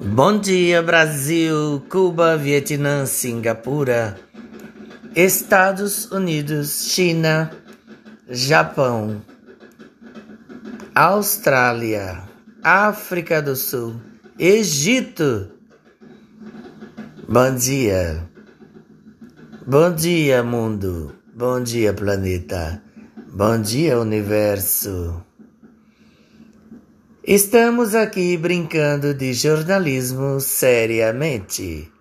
Bom dia, Brasil, Cuba, Vietnã, Singapura, Estados Unidos, China, Japão, Austrália, África do Sul, Egito. Bom dia. Bom dia, mundo. Bom dia, planeta. Bom dia, universo. Estamos aqui brincando de jornalismo seriamente.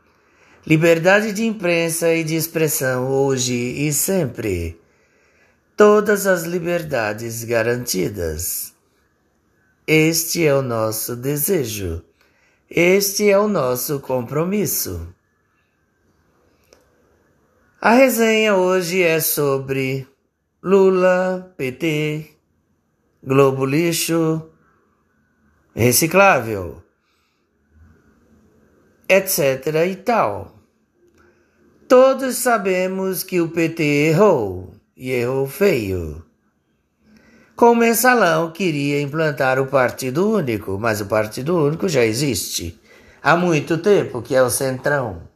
Liberdade de imprensa e de expressão hoje e sempre. Todas as liberdades garantidas. Este é o nosso desejo. Este é o nosso compromisso. A resenha hoje é sobre Lula, PT, Globo Lixo, reciclável, etc. e tal. Todos sabemos que o PT errou e errou feio. Com o mensalão queria implantar o Partido Único, mas o Partido Único já existe há muito tempo, que é o Centrão.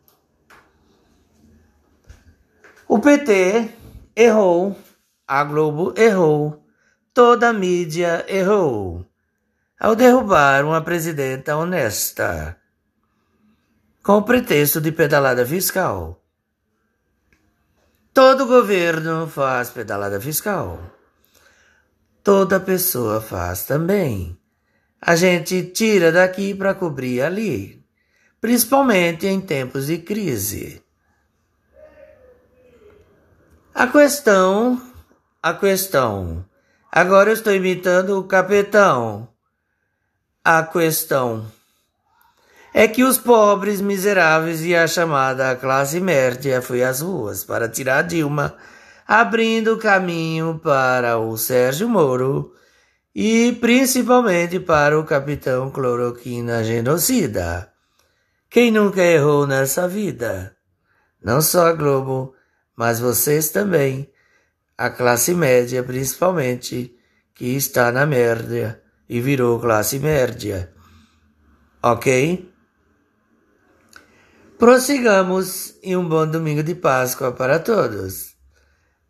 O PT errou, a Globo errou, toda a mídia errou ao derrubar uma presidenta honesta, com o pretexto de pedalada fiscal. Todo governo faz pedalada fiscal. Toda pessoa faz também. A gente tira daqui para cobrir ali, principalmente em tempos de crise. A questão, a questão. Agora eu estou imitando o capitão a questão é que os pobres miseráveis e a chamada classe média foi às ruas para tirar Dilma, abrindo caminho para o Sérgio Moro e principalmente para o capitão Cloroquina genocida. Quem nunca errou nessa vida? Não só a Globo, mas vocês também, a classe média principalmente, que está na merda e virou classe média. Ok? Prossigamos e um bom domingo de Páscoa para todos.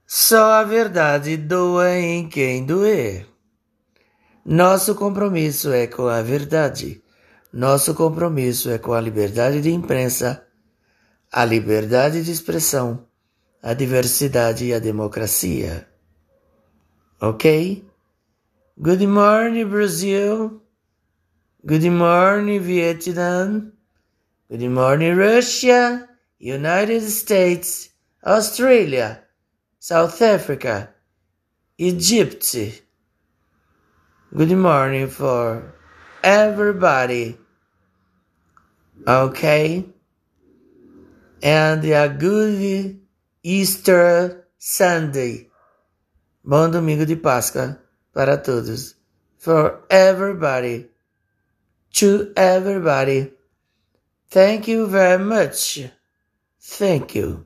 Só a verdade doa em quem doer. Nosso compromisso é com a verdade. Nosso compromisso é com a liberdade de imprensa, a liberdade de expressão, a diversidade e a democracia. Ok? Good morning, Brazil. Good morning, Vietnam. Good morning, Russia, United States, Australia, South Africa, Egypt. Good morning for everybody. Okay? And a good Easter Sunday. Bom domingo de Páscoa para todos. For everybody. To everybody. Thank you very much. Thank you.